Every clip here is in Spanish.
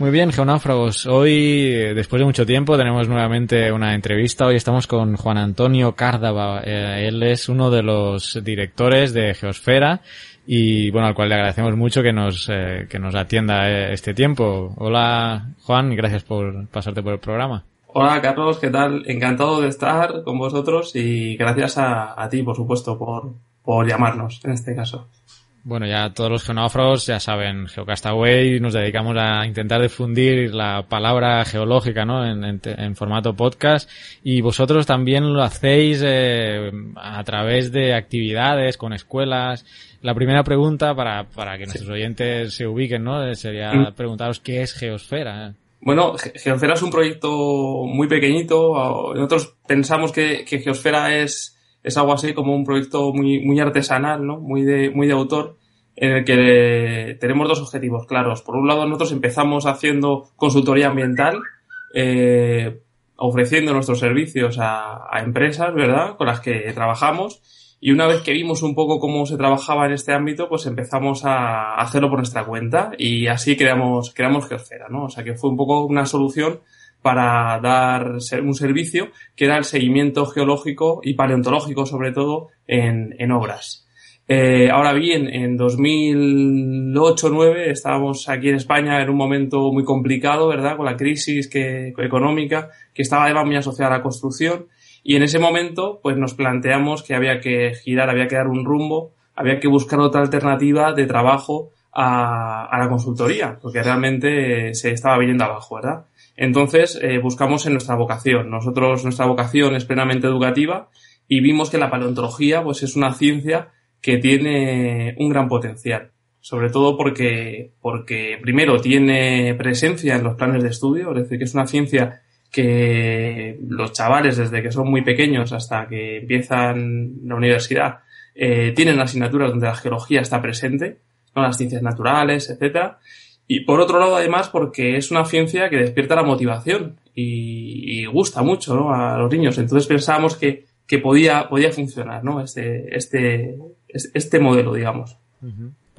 Muy bien, geonáufragos. Hoy, eh, después de mucho tiempo, tenemos nuevamente una entrevista. Hoy estamos con Juan Antonio Cárdava. Eh, él es uno de los directores de Geosfera y, bueno, al cual le agradecemos mucho que nos, eh, que nos atienda este tiempo. Hola, Juan, gracias por pasarte por el programa. Hola, Carlos, ¿qué tal? Encantado de estar con vosotros y gracias a, a ti, por supuesto, por, por llamarnos en este caso. Bueno, ya todos los geonáufragos ya saben, Geocastaway nos dedicamos a intentar difundir la palabra geológica ¿no? en, formato podcast y vosotros también lo hacéis eh, a través de actividades con escuelas. La primera pregunta para, para que nuestros oyentes se ubiquen ¿no? sería mm. preguntaros qué es Geosfera. Bueno, Geosfera es un proyecto muy pequeñito. Nosotros pensamos que, que Geosfera es es algo así como un proyecto muy, muy artesanal, ¿no? Muy de, muy de autor, en el que tenemos dos objetivos claros. Por un lado, nosotros empezamos haciendo consultoría ambiental, eh, ofreciendo nuestros servicios a, a, empresas, ¿verdad? Con las que trabajamos. Y una vez que vimos un poco cómo se trabajaba en este ámbito, pues empezamos a hacerlo por nuestra cuenta y así creamos, creamos Geosfera, ¿no? O sea que fue un poco una solución para dar un servicio que era el seguimiento geológico y paleontológico sobre todo en, en obras. Eh, ahora bien, en 2008-2009 estábamos aquí en España en un momento muy complicado, ¿verdad? Con la crisis que, económica que estaba además muy asociada a la construcción y en ese momento pues nos planteamos que había que girar, había que dar un rumbo, había que buscar otra alternativa de trabajo a, a la consultoría, porque realmente se estaba viniendo abajo, ¿verdad? Entonces, eh, buscamos en nuestra vocación. Nosotros, nuestra vocación es plenamente educativa y vimos que la paleontología, pues es una ciencia que tiene un gran potencial. Sobre todo porque, porque primero tiene presencia en los planes de estudio, es decir, que es una ciencia que los chavales desde que son muy pequeños hasta que empiezan la universidad eh, tienen asignaturas donde la geología está presente, ¿no? las ciencias naturales, etcétera, y por otro lado, además, porque es una ciencia que despierta la motivación y, gusta mucho ¿no? a los niños. Entonces pensábamos que, que podía, podía funcionar ¿no? este, este, este modelo, digamos.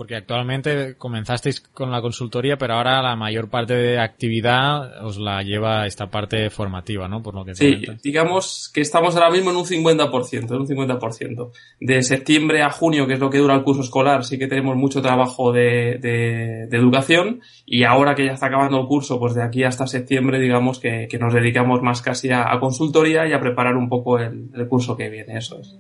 Porque actualmente comenzasteis con la consultoría, pero ahora la mayor parte de actividad os la lleva esta parte formativa, ¿no? Por lo que Sí, digamos que estamos ahora mismo en un 50%, en un 50%. De septiembre a junio, que es lo que dura el curso escolar, sí que tenemos mucho trabajo de, de, educación y ahora que ya está acabando el curso, pues de aquí hasta septiembre, digamos que, que nos dedicamos más casi a, consultoría y a preparar un poco el, curso que viene, eso es.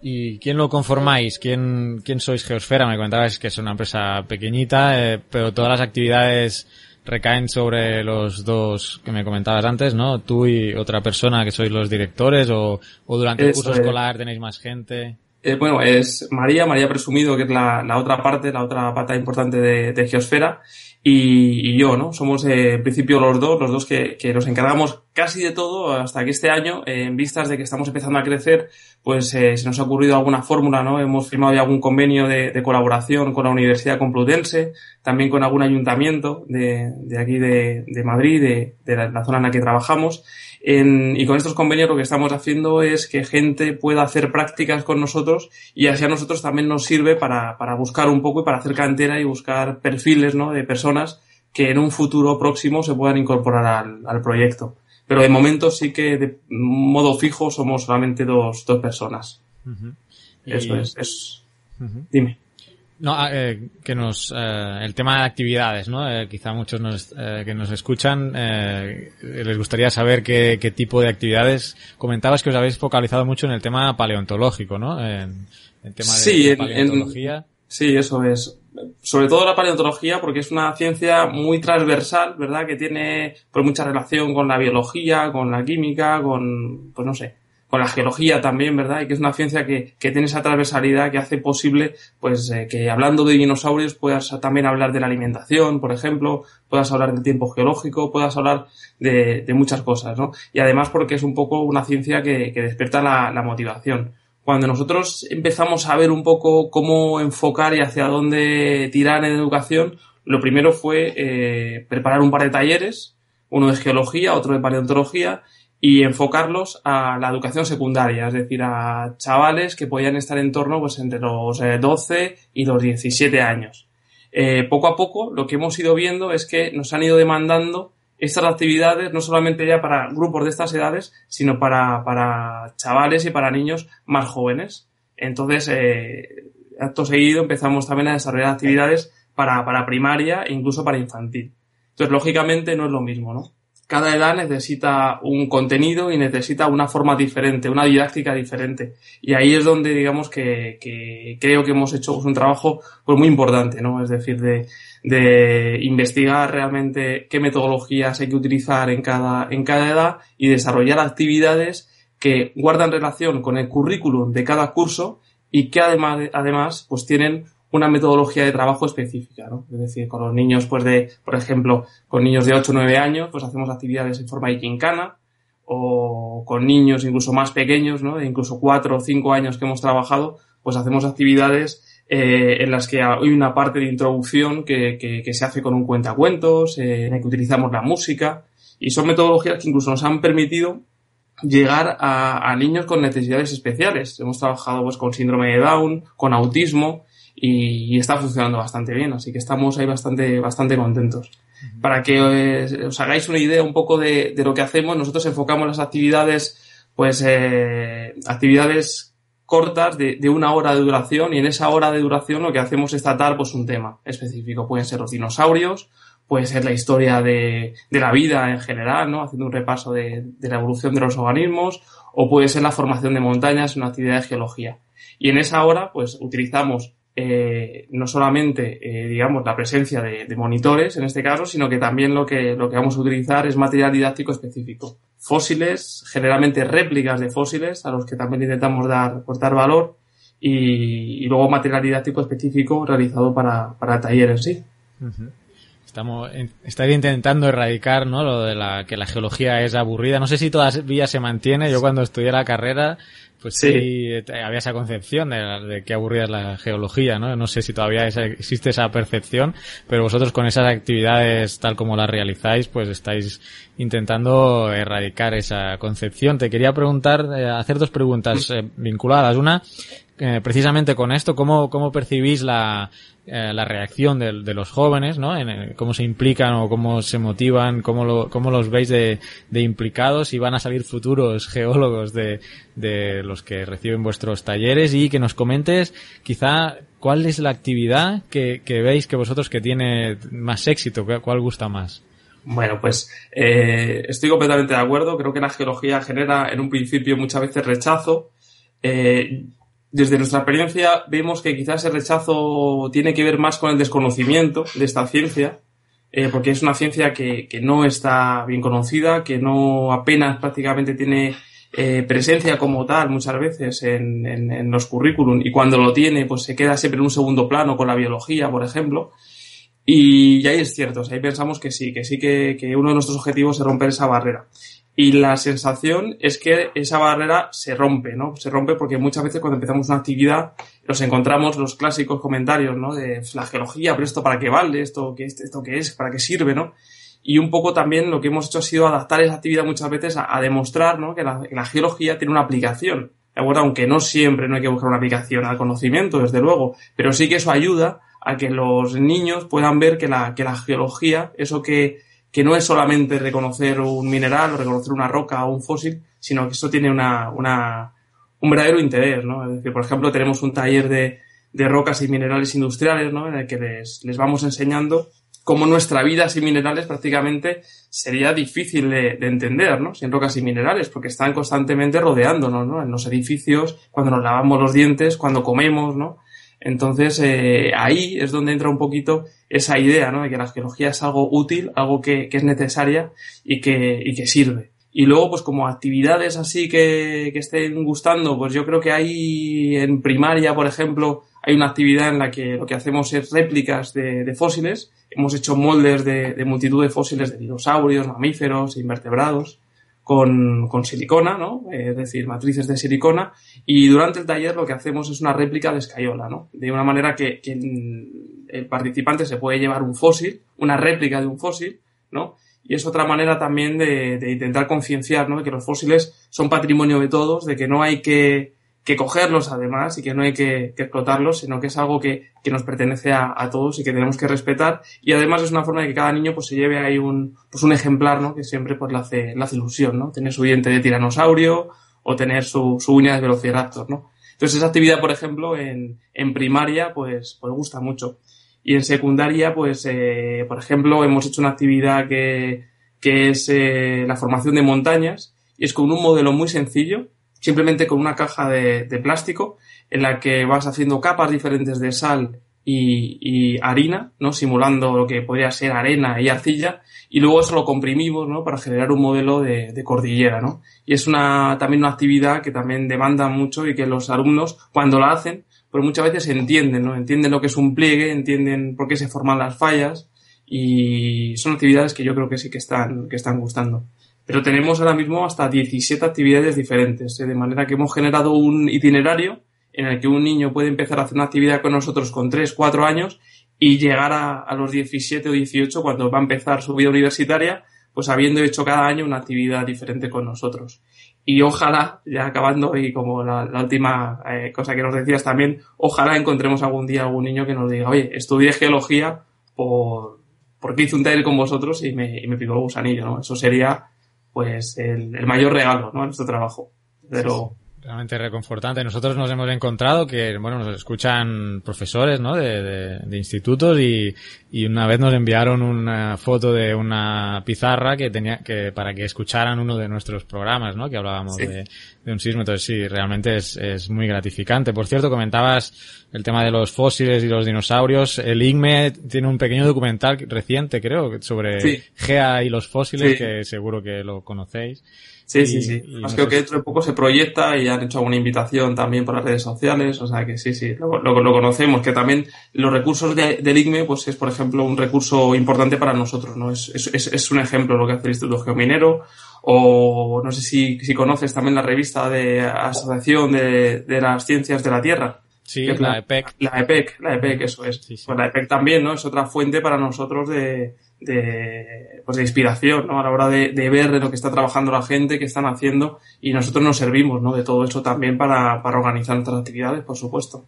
¿Y quién lo conformáis? ¿Quién, quién sois Geosfera? Me comentabas que es una empresa pequeñita, eh, pero todas las actividades recaen sobre los dos que me comentabas antes, ¿no? Tú y otra persona que sois los directores o, o durante el curso escolar tenéis más gente. Eh, bueno, es María, María Presumido, que es la, otra parte, la otra pata importante de, Geosfera y, yo, ¿no? Somos eh, en principio los dos, los dos que, nos encargamos casi de todo hasta que este año, eh, en vistas de que estamos empezando a crecer, pues eh, se nos ha ocurrido alguna fórmula, ¿no? Hemos firmado ya algún convenio de, colaboración con la Universidad Complutense, también con algún ayuntamiento de, de aquí de, Madrid, de, la, zona en la que trabajamos. En, y con estos convenios lo que estamos haciendo es que gente pueda hacer prácticas con nosotros y así a nosotros también nos sirve para, para buscar un poco y para hacer cantera y buscar perfiles, ¿no? De personas que en un futuro próximo se puedan incorporar al, al proyecto. Pero de momento sí que de modo fijo somos solamente dos, dos personas. Eso es. es... Dime. No, ah, eh, que nos, eh, el tema de actividades, ¿no? Eh, quizá muchos nos, eh, que nos escuchan eh, les gustaría saber qué, qué, tipo de actividades. Comentabas que os habéis focalizado mucho en el tema paleontológico, ¿no? En, el tema de, sí, de paleontología. En, sí, eso es. Sobre todo la paleontología porque es una ciencia muy transversal, ¿verdad? Que tiene pues mucha relación con la biología, con la química, con, pues no sé, con la geología también, ¿verdad? Y que es una ciencia que, que tiene esa transversalidad que hace posible, pues, eh, que hablando de dinosaurios puedas también hablar de la alimentación, por ejemplo, puedas hablar del tiempo geológico, puedas hablar de, de muchas cosas, ¿no? Y además porque es un poco una ciencia que, que despierta la, la motivación. Cuando nosotros empezamos a ver un poco cómo enfocar y hacia dónde tirar en educación, lo primero fue eh, preparar un par de talleres, uno de geología, otro de paleontología, y enfocarlos a la educación secundaria, es decir, a chavales que podían estar en torno pues entre los 12 eh, y los 17 años. Eh, poco a poco lo que hemos ido viendo es que nos han ido demandando estas actividades no solamente ya para grupos de estas edades, sino para, para chavales y para niños más jóvenes. Entonces, eh, acto seguido empezamos también a desarrollar actividades para, para primaria e incluso para infantil. Entonces, lógicamente no es lo mismo, ¿no? Cada edad necesita un contenido y necesita una forma diferente, una didáctica diferente. Y ahí es donde digamos que, que creo que hemos hecho un trabajo pues muy importante, ¿no? Es decir, de, de investigar realmente qué metodologías hay que utilizar en cada, en cada edad y desarrollar actividades que guardan relación con el currículum de cada curso y que además, además pues tienen una metodología de trabajo específica, ¿no? Es decir, con los niños, pues de, por ejemplo, con niños de 8 o 9 años, pues hacemos actividades en forma de quincana, o con niños incluso más pequeños, ¿no? De incluso 4 o 5 años que hemos trabajado, pues hacemos actividades eh, en las que hay una parte de introducción que, que, que se hace con un cuentacuentos, eh, en el que utilizamos la música, y son metodologías que incluso nos han permitido llegar a, a niños con necesidades especiales. Hemos trabajado pues con síndrome de Down, con autismo, y, y, está funcionando bastante bien, así que estamos ahí bastante, bastante contentos. Para que os hagáis una idea un poco de, de, lo que hacemos, nosotros enfocamos las actividades, pues, eh, actividades cortas de, de, una hora de duración y en esa hora de duración lo que hacemos es tratar pues un tema específico. Pueden ser los dinosaurios, puede ser la historia de, de la vida en general, ¿no? Haciendo un repaso de, de, la evolución de los organismos, o puede ser la formación de montañas, una actividad de geología. Y en esa hora, pues utilizamos eh, no solamente, eh, digamos, la presencia de, monitores en este caso, sino que también lo que, lo que vamos a utilizar es material didáctico específico. Fósiles, generalmente réplicas de fósiles, a los que también intentamos dar, aportar valor, y, luego material didáctico específico realizado para, para el taller en sí. Estamos, intentando erradicar, ¿no? Lo de la, que la geología es aburrida. No sé si todavía se mantiene. Yo cuando estudié la carrera, pues sí, sí había esa concepción de, de que aburrida es la geología, ¿no? No sé si todavía esa, existe esa percepción, pero vosotros con esas actividades tal como las realizáis, pues estáis intentando erradicar esa concepción. Te quería preguntar, eh, hacer dos preguntas eh, vinculadas. Una, eh, precisamente con esto, ¿cómo, cómo percibís la, eh, la reacción de, los jóvenes, ¿no? En, cómo se implican o cómo se motivan, cómo, cómo los veis de, de, implicados y van a salir futuros geólogos de, de los que reciben vuestros talleres y que nos comentes quizá cuál es la actividad que, que veis que vosotros que tiene más éxito, cuál gusta más. Bueno, pues eh, estoy completamente de acuerdo. Creo que la geología genera en un principio muchas veces rechazo. Desde nuestra experiencia vemos que quizás el rechazo tiene que ver más con el desconocimiento de esta ciencia, eh, porque es una ciencia que, que, no está bien conocida, que no apenas prácticamente tiene eh, presencia como tal muchas veces en, los currículum y cuando lo tiene pues se queda siempre en un segundo plano con la biología, por ejemplo. Y, ahí es cierto, ahí pensamos que sí, que sí que, que uno de nuestros objetivos es romper esa barrera y la sensación es que esa barrera se rompe, ¿no? Se rompe porque muchas veces cuando empezamos una actividad nos encontramos los clásicos comentarios, ¿no? De la geología, pero esto para qué vale, esto qué, esto qué es, para qué sirve, ¿no? Y un poco también lo que hemos hecho ha sido adaptar esa actividad muchas veces a, demostrar, ¿no? Que la, que la, geología tiene una aplicación, ¿de acuerdo? Aunque no siempre no hay que buscar una aplicación al conocimiento, desde luego, pero sí que eso ayuda a que los niños puedan ver que la, que la geología, eso que que no es solamente reconocer un mineral reconocer una roca o un fósil, sino que esto tiene una, una, un verdadero interés, ¿no? Es decir, por ejemplo, tenemos un taller de, de rocas y minerales industriales, ¿no? En el que les, les vamos enseñando cómo nuestra vida sin minerales prácticamente sería difícil de, de, entender, ¿no? Sin rocas y minerales, porque están constantemente rodeándonos, ¿no? En los edificios, cuando nos lavamos los dientes, cuando comemos, ¿no? Entonces, eh, ahí es donde entra un poquito esa idea, ¿no? De que la geología es algo útil, algo que, que es necesaria y que, y que sirve. Y luego, pues como actividades así que, que estén gustando, pues yo creo que hay en primaria, por ejemplo, hay una actividad en la que lo que hacemos es réplicas de, de fósiles. Hemos hecho moldes de, de, multitud de fósiles de dinosaurios, mamíferos, invertebrados, con, con silicona, ¿no? Es decir, matrices de silicona. Y durante el taller lo que hacemos es una réplica de escayola, ¿no? De una manera que, que el participante se puede llevar un fósil, una réplica de un fósil, ¿no? Y es otra manera también de, de intentar concienciar, ¿no? De que los fósiles son patrimonio de todos, de que no hay que, que cogerlos además y que no hay que, explotarlos, sino que es algo que, que nos pertenece a, a, todos y que tenemos que respetar. Y además es una forma de que cada niño pues se lleve ahí un, pues un ejemplar, ¿no? Que siempre pues le hace, hace ilusión, ¿no? Tener su diente de tiranosaurio o tener su, su uña de velociraptor, ¿no? Entonces esa actividad, por ejemplo, en, en primaria pues, pues gusta mucho. Y en secundaria, pues, eh, por ejemplo, hemos hecho una actividad que, que es eh, la formación de montañas y es con un modelo muy sencillo simplemente con una caja de, de, plástico en la que vas haciendo capas diferentes de sal y, y, harina, ¿no? Simulando lo que podría ser arena y arcilla, y luego eso lo comprimimos, ¿no? Para generar un modelo de, de, cordillera, ¿no? Y es una, también una actividad que también demanda mucho y que los alumnos, cuando la hacen, pues muchas veces entienden, ¿no? Entienden lo que es un pliegue, entienden por qué se forman las fallas, y son actividades que yo creo que sí que están, que están gustando pero tenemos ahora mismo hasta 17 actividades diferentes, ¿eh? de manera que hemos generado un itinerario en el que un niño puede empezar a hacer una actividad con nosotros con 3, 4 años y llegar a, los 17 o 18 cuando va a empezar su vida universitaria, pues habiendo hecho cada año una actividad diferente con nosotros. Y ojalá, ya acabando y como la, la última eh, cosa que nos decías también, ojalá encontremos algún día algún niño que nos diga, oye, estudié geología por, porque hice un taller con vosotros y me, y me picó el gusanillo, ¿no? Eso sería pues el, el mayor regalo, ¿no? A nuestro trabajo. Pero, realmente reconfortante. Nosotros nos hemos encontrado que, bueno, nos escuchan profesores, ¿no? De, de, de, institutos y, y una vez nos enviaron una foto de una pizarra que tenía que, para que escucharan uno de nuestros programas, ¿no? Que hablábamos sí. de, de, un sismo. Entonces sí, realmente es, es muy gratificante. Por cierto, comentabas el tema de los fósiles y los dinosaurios. El IGME tiene un pequeño documental reciente, creo, sobre sí. GEA y los fósiles, que seguro que lo conocéis. Sí, y, sí, sí. Más creo que dentro de poco se proyecta y han hecho alguna invitación también por las redes sociales, o sea que sí, sí, lo, lo, lo conocemos, que también los recursos de, del IGME, pues es, por ejemplo, un recurso importante para nosotros, ¿no? Es, es, es un ejemplo lo que hace el Instituto Geominero, o no sé si, si conoces también la revista de Asociación de, de las Ciencias de la Tierra. Sí, la, la, EPEC. La EPEC, la EPEC, eso es. Sí, sí. Pues la EPEC también, ¿no? Es otra fuente para nosotros de, de, pues de inspiración, ¿no? A la hora de, de, ver lo que está trabajando la gente, qué están haciendo, y nosotros nos servimos, ¿no? De todo eso también para, para organizar nuestras actividades, por supuesto.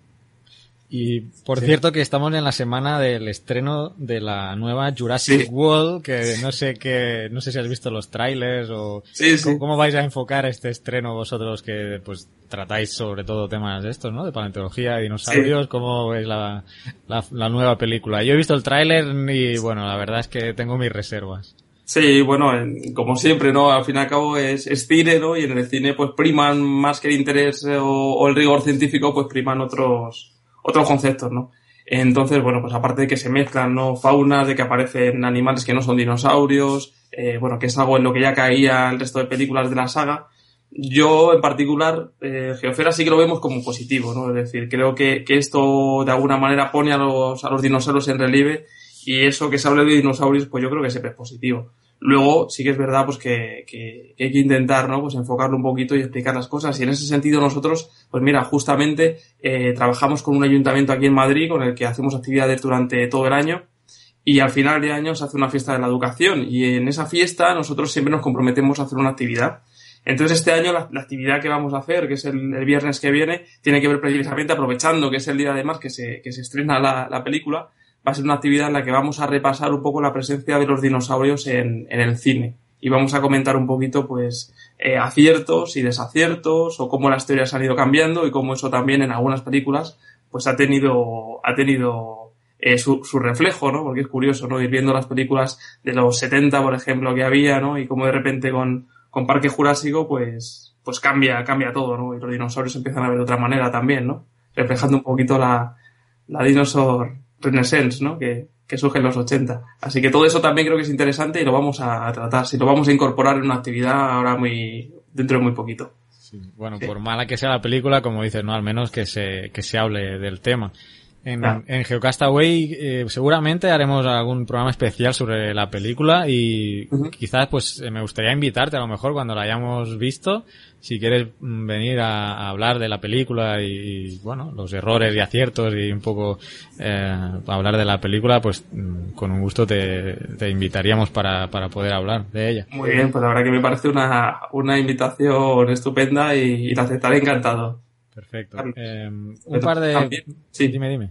Y por sí. cierto que estamos en la semana del estreno de la nueva Jurassic sí. World, que no sé qué, no sé si has visto los trailers o sí, ¿cómo, ¿cómo, vais a enfocar este estreno vosotros que pues tratáis sobre todo temas de estos, ¿no? De paleontología, de dinosaurios, ¿cómo veis la, la, la, nueva película? Yo he visto el tráiler y bueno, la verdad es que tengo mis reservas. Sí, bueno, como siempre, ¿no? Al fin y al cabo es, es cine, ¿no? Y en el cine pues priman más que el interés o, o el rigor científico, pues priman otros, otros conceptos, ¿no? Entonces, bueno, pues aparte de que se mezclan, ¿no? Faunas, de que aparecen animales que no son dinosaurios, eh, bueno, que es algo en lo que ya caía el resto de películas de la saga, yo en particular, eh, Geofera sí que lo vemos como positivo, ¿no? Es decir, creo que, que esto de alguna manera pone a los, a los dinosaurios en relieve y eso que se hable de dinosaurios, pues yo creo que siempre es positivo. Luego, sí que es verdad, pues que, que, que, hay que intentar, ¿no? Pues enfocarlo un poquito y explicar las cosas. Y en ese sentido nosotros, pues mira, justamente eh, trabajamos con un ayuntamiento aquí en Madrid con el que hacemos actividades durante todo el año. Y al final de año se hace una fiesta de la educación. Y en esa fiesta nosotros siempre nos comprometemos a hacer una actividad. Entonces este año la, actividad que vamos a hacer, que es el, el, viernes que viene, tiene que ver precisamente aprovechando que es el día además que se, que se estrena la, la película, va a ser una actividad en la que vamos a repasar un poco la presencia de los dinosaurios en, en el cine. Y vamos a comentar un poquito, pues, eh, aciertos y desaciertos, o cómo las teorías han ido cambiando y cómo eso también en algunas películas, pues ha tenido, ha tenido eh, su, su, reflejo, ¿no? Porque es curioso, ¿no? Ir viendo las películas de los 70, por ejemplo, que había, ¿no? Y cómo de repente con, con Parque Jurásico, pues, pues cambia, cambia todo, ¿no? Y los dinosaurios empiezan a ver de otra manera también, ¿no? Reflejando un poquito la, la dinosaur renaissance, ¿no? Que, que surge en los 80. Así que todo eso también creo que es interesante y lo vamos a tratar, si lo vamos a incorporar en una actividad ahora muy, dentro de muy poquito. Sí, bueno, sí. por mala que sea la película, como dices, no, al menos que se, que se hable del tema. En, ah. en Geocastaway eh, seguramente haremos algún programa especial sobre la película y uh -huh. quizás pues me gustaría invitarte a lo mejor cuando la hayamos visto, si quieres venir a, a hablar de la película y, y, bueno, los errores y aciertos y un poco eh, hablar de la película, pues mm, con un gusto te, te invitaríamos para, para poder hablar de ella. Muy bien, pues la verdad que me parece una, una invitación estupenda y, y la aceptaré encantado. Perfecto. Eh, un par de... También, sí. Dime, dime.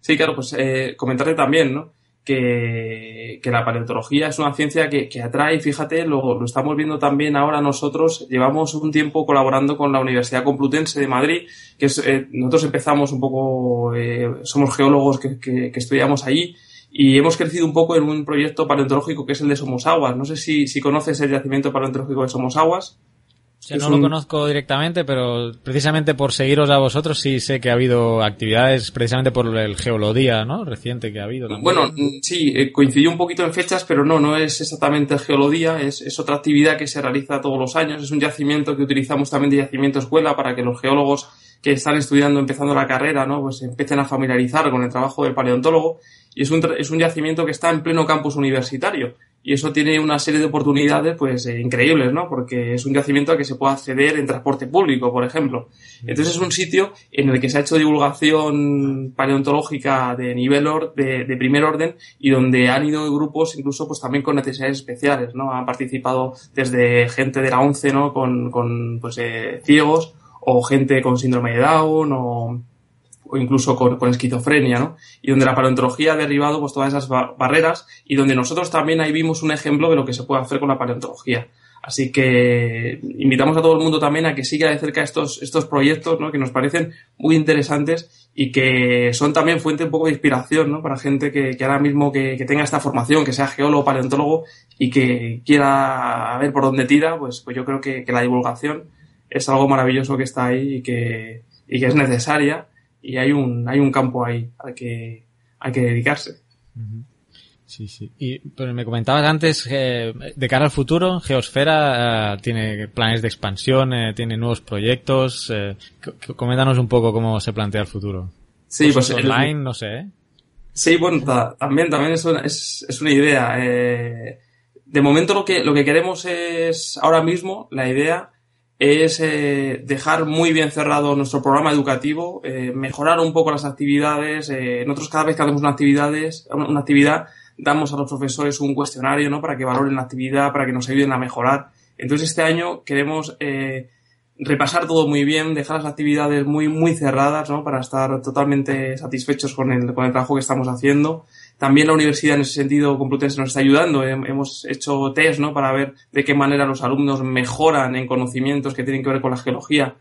Sí, claro, pues eh, comentarte también, ¿no? Que, que, la paleontología es una ciencia que, que atrae, fíjate, lo, lo, estamos viendo también ahora nosotros, llevamos un tiempo colaborando con la Universidad Complutense de Madrid, que es, eh, nosotros empezamos un poco, eh, somos geólogos que, que, que, estudiamos allí, y hemos crecido un poco en un proyecto paleontológico que es el de Somosaguas. No sé si, si conoces el yacimiento paleontológico de Somosaguas. Yo no un... lo conozco directamente, pero precisamente por seguiros a vosotros sí sé que ha habido actividades precisamente por el Geolodía, ¿no? Reciente que ha habido. También. Bueno, sí, eh, coincidió un poquito en fechas, pero no, no es exactamente el Geolodía, es, es, otra actividad que se realiza todos los años. Es un yacimiento que utilizamos también de yacimiento escuela para que los geólogos que están estudiando, empezando la carrera, ¿no? Pues empiecen a familiarizar con el trabajo del paleontólogo. Y es un, es un yacimiento que está en pleno campus universitario y eso tiene una serie de oportunidades pues eh, increíbles, ¿no? Porque es un yacimiento al que se puede acceder en transporte público, por ejemplo. Entonces es un sitio en el que se ha hecho divulgación paleontológica de nivel or de, de, primer orden y donde han ido grupos incluso pues también con necesidades especiales, ¿no? Han participado desde gente de la ONCE, ¿no? Con, con pues eh, ciegos o gente con síndrome de Down o o incluso con, con, esquizofrenia, ¿no? Y donde la paleontología ha derribado pues todas esas ba barreras y donde nosotros también ahí vimos un ejemplo de lo que se puede hacer con la paleontología. Así que invitamos a todo el mundo también a que siga de cerca estos, estos proyectos, ¿no? Que nos parecen muy interesantes y que son también fuente un poco de inspiración, ¿no? Para gente que, que ahora mismo que, que, tenga esta formación, que sea geólogo, paleontólogo y que quiera ver por dónde tira, pues, pues yo creo que, que la divulgación es algo maravilloso que está ahí y que, y que es necesaria y hay un, hay un campo ahí al que hay que dedicarse. Sí, sí. Y, pero me comentabas antes, eh, de cara al futuro, Geosfera eh, tiene planes de expansión, eh, tiene nuevos proyectos. Eh, coméntanos un poco cómo se plantea el futuro. Sí, pues. Online, el, no sé. ¿eh? Sí, bueno, también, también es una, es, es una idea. Eh, de momento lo que, lo que queremos es, ahora mismo, la idea es eh, dejar muy bien cerrado nuestro programa educativo, eh, mejorar un poco las actividades. Eh, nosotros cada vez que hacemos una, actividades, una actividad damos a los profesores un cuestionario ¿no? para que valoren la actividad, para que nos ayuden a mejorar. Entonces este año queremos eh, repasar todo muy bien, dejar las actividades muy, muy cerradas ¿no? para estar totalmente satisfechos con el, con el trabajo que estamos haciendo. También la universidad en ese sentido Complutense nos está ayudando. Hemos hecho test ¿no? para ver de qué manera los alumnos mejoran en conocimientos que tienen que ver con la geología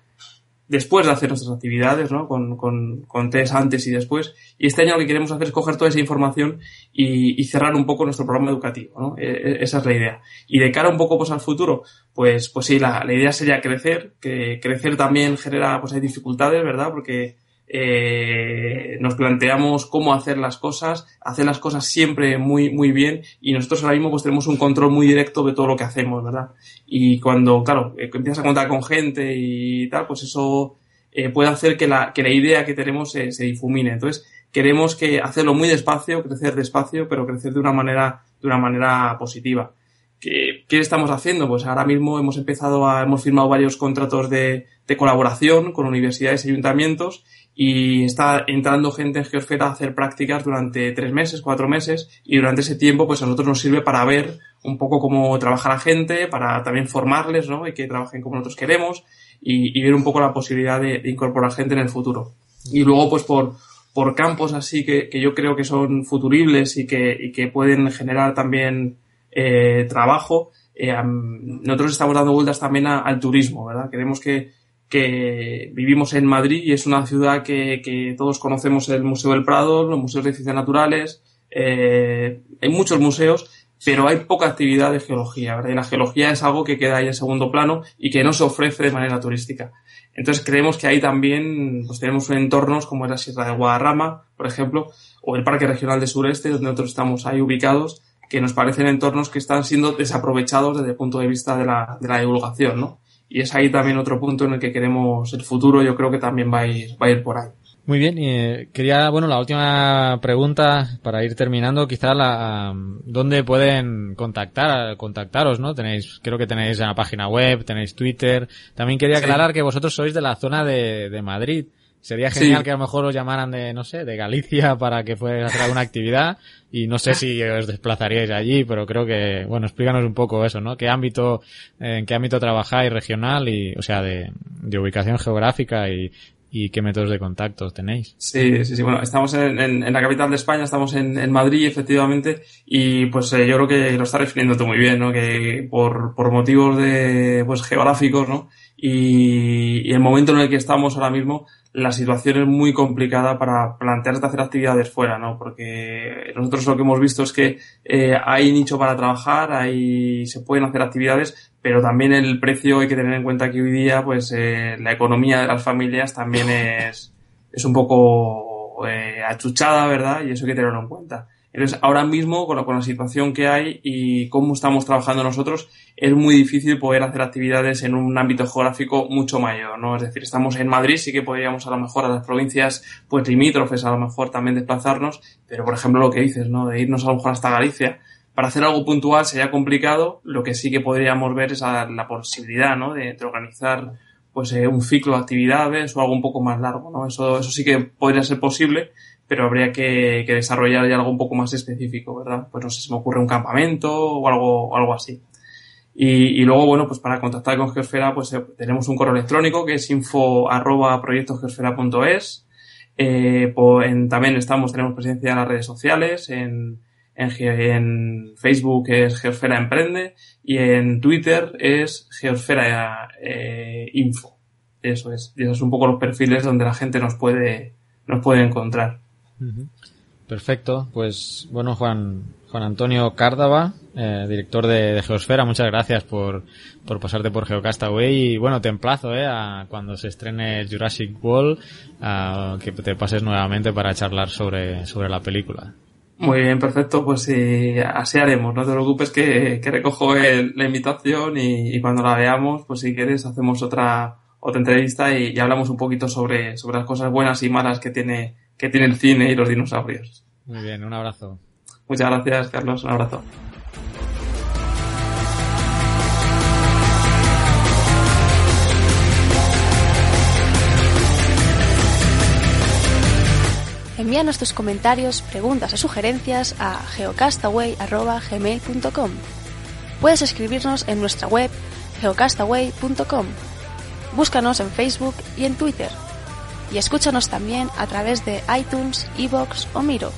después de hacer nuestras actividades, ¿no? Con, con, con test antes y después. Y este año lo que queremos hacer es coger toda esa información y, y cerrar un poco nuestro programa educativo, ¿no? E, e esa es la idea. Y de cara un poco pues al futuro, pues, pues sí, la, la idea sería crecer, que crecer también genera, pues hay dificultades, ¿verdad? Porque eh, nos planteamos cómo hacer las cosas, hacer las cosas siempre muy, muy bien y nosotros ahora mismo pues tenemos un control muy directo de todo lo que hacemos, ¿verdad? Y cuando, claro, eh, empiezas a contar con gente y tal, pues eso eh, puede hacer que la, que la idea que tenemos se, se difumine. Entonces, queremos que hacerlo muy despacio, crecer despacio, pero crecer de una manera, de una manera positiva. ¿Qué, ¿Qué, estamos haciendo? Pues ahora mismo hemos empezado a, hemos firmado varios contratos de, de colaboración con universidades y ayuntamientos y está entrando gente en Geosfera a hacer prácticas durante tres meses, cuatro meses y durante ese tiempo pues a nosotros nos sirve para ver un poco cómo trabaja la gente, para también formarles, ¿no? Y que trabajen como nosotros queremos y, y ver un poco la posibilidad de, de, incorporar gente en el futuro. Y luego pues por, por campos así que, que yo creo que son futuribles y que, y que pueden generar también eh, trabajo, eh, nosotros estamos dando vueltas también al turismo, ¿verdad? Queremos que, que vivimos en Madrid y es una ciudad que, que todos conocemos el Museo del Prado, los museos de ciencias naturales, eh, hay muchos museos, pero hay poca actividad de geología, ¿verdad? Y la geología es algo que queda ahí en segundo plano y que no se ofrece de manera turística. Entonces creemos que ahí también pues, tenemos entornos como es la Sierra de Guadarrama, por ejemplo, o el Parque Regional de Sureste, donde nosotros estamos ahí ubicados, que nos parecen entornos que están siendo desaprovechados desde el punto de vista de la, de la divulgación, ¿no? Y es ahí también otro punto en el que queremos el futuro, yo creo que también va a ir, va a ir por ahí. Muy bien, y eh, quería, bueno, la última pregunta para ir terminando, quizá la, ¿dónde pueden contactar, contactaros, no? Tenéis, creo que tenéis una página web, tenéis Twitter. También quería aclarar que vosotros sois de la zona de, de Madrid. Sería genial que a lo mejor os llamaran de, no sé, de Galicia para que fuera hacer alguna actividad y no sé si os desplazaríais allí, pero creo que, bueno, explícanos un poco eso, ¿no? ¿Qué ámbito, en qué ámbito trabajáis regional y, o sea, de, de ubicación geográfica y, y qué métodos de contacto tenéis. Sí, sí, sí. Bueno, estamos en, en, la capital de España, estamos en, en Madrid, efectivamente, y pues eh, yo creo que lo estás refiriendo tú muy bien, ¿no? Que por, por motivos de, pues, geográficos, ¿no? Y, y el momento en el que estamos ahora mismo, la situación es muy complicada para plantearse hacer actividades fuera, ¿no? Porque nosotros lo que hemos visto es que eh, hay nicho para trabajar, hay, se pueden hacer actividades, pero también el precio hay que tener en cuenta que hoy día, pues, eh, la economía de las familias también es, es un poco eh, achuchada, ¿verdad? Y eso hay que tenerlo en cuenta. Entonces, ahora mismo, con la, con la situación que hay y cómo estamos trabajando nosotros, es muy difícil poder hacer actividades en un ámbito geográfico mucho mayor, ¿no? Es decir, estamos en Madrid, sí que podríamos a lo mejor a las provincias, pues limítrofes, a lo mejor también desplazarnos, pero por ejemplo lo que dices, ¿no? De irnos a lo mejor hasta Galicia, para hacer algo puntual sería complicado, lo que sí que podríamos ver es la posibilidad, ¿no? De, de organizar pues eh, un ciclo de actividades o algo un poco más largo, ¿no? Eso, eso sí que podría ser posible, pero habría que, que, desarrollar ya algo un poco más específico, ¿verdad? Pues no sé, si me ocurre un campamento o algo, o algo así. Y, y, luego, bueno, pues para contactar con Geosfera, pues eh, tenemos un correo electrónico que es info arroba. Eh, pues en, también estamos, tenemos presencia en las redes sociales, en, en, en Facebook es Geosfera Emprende y en Twitter es Geosfera eh, Info. Eso es. Y esos son un poco los perfiles donde la gente nos puede, nos puede encontrar. Perfecto. Pues bueno, Juan, Juan Antonio Cárdava, eh, director de, de, Geosfera, muchas gracias por, por pasarte por Geocastaway y bueno, te emplazo eh, a cuando se estrene Jurassic World a que te pases nuevamente para charlar sobre, sobre la película. Muy bien, perfecto. Pues sí, así haremos. No te preocupes que, que recojo el, la invitación y, y, cuando la veamos, pues si quieres hacemos otra otra entrevista y, y hablamos un poquito sobre, sobre las cosas buenas y malas que tiene que tiene el cine y los dinosaurios. Muy bien, un abrazo. Muchas gracias, Carlos. Un abrazo. Envíanos tus comentarios, preguntas o sugerencias a geocastaway.gmail.com Puedes escribirnos en nuestra web geocastaway.com. Búscanos en Facebook y en Twitter y escúchanos también a través de iTunes, Evox o Miro.